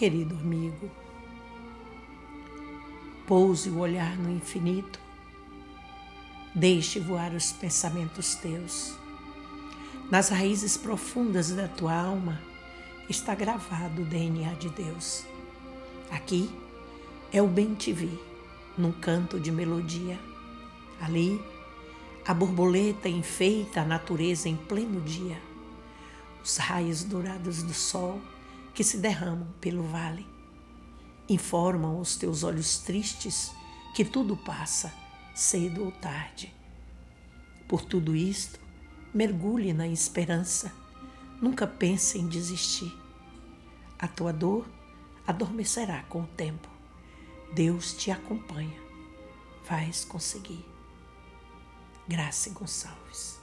querido amigo. Pouse o olhar no infinito. Deixe voar os pensamentos teus. Nas raízes profundas da tua alma está gravado o DNA de Deus. Aqui é o bem te vi, num canto de melodia. Ali, a borboleta enfeita a natureza em pleno dia. Os raios dourados do sol que se derramam pelo vale informam os teus olhos tristes que tudo passa, cedo ou tarde. Por tudo isto, mergulhe na esperança, nunca pense em desistir. A tua dor adormecerá com o tempo. Deus te acompanha. Vais conseguir. Graça Gonçalves.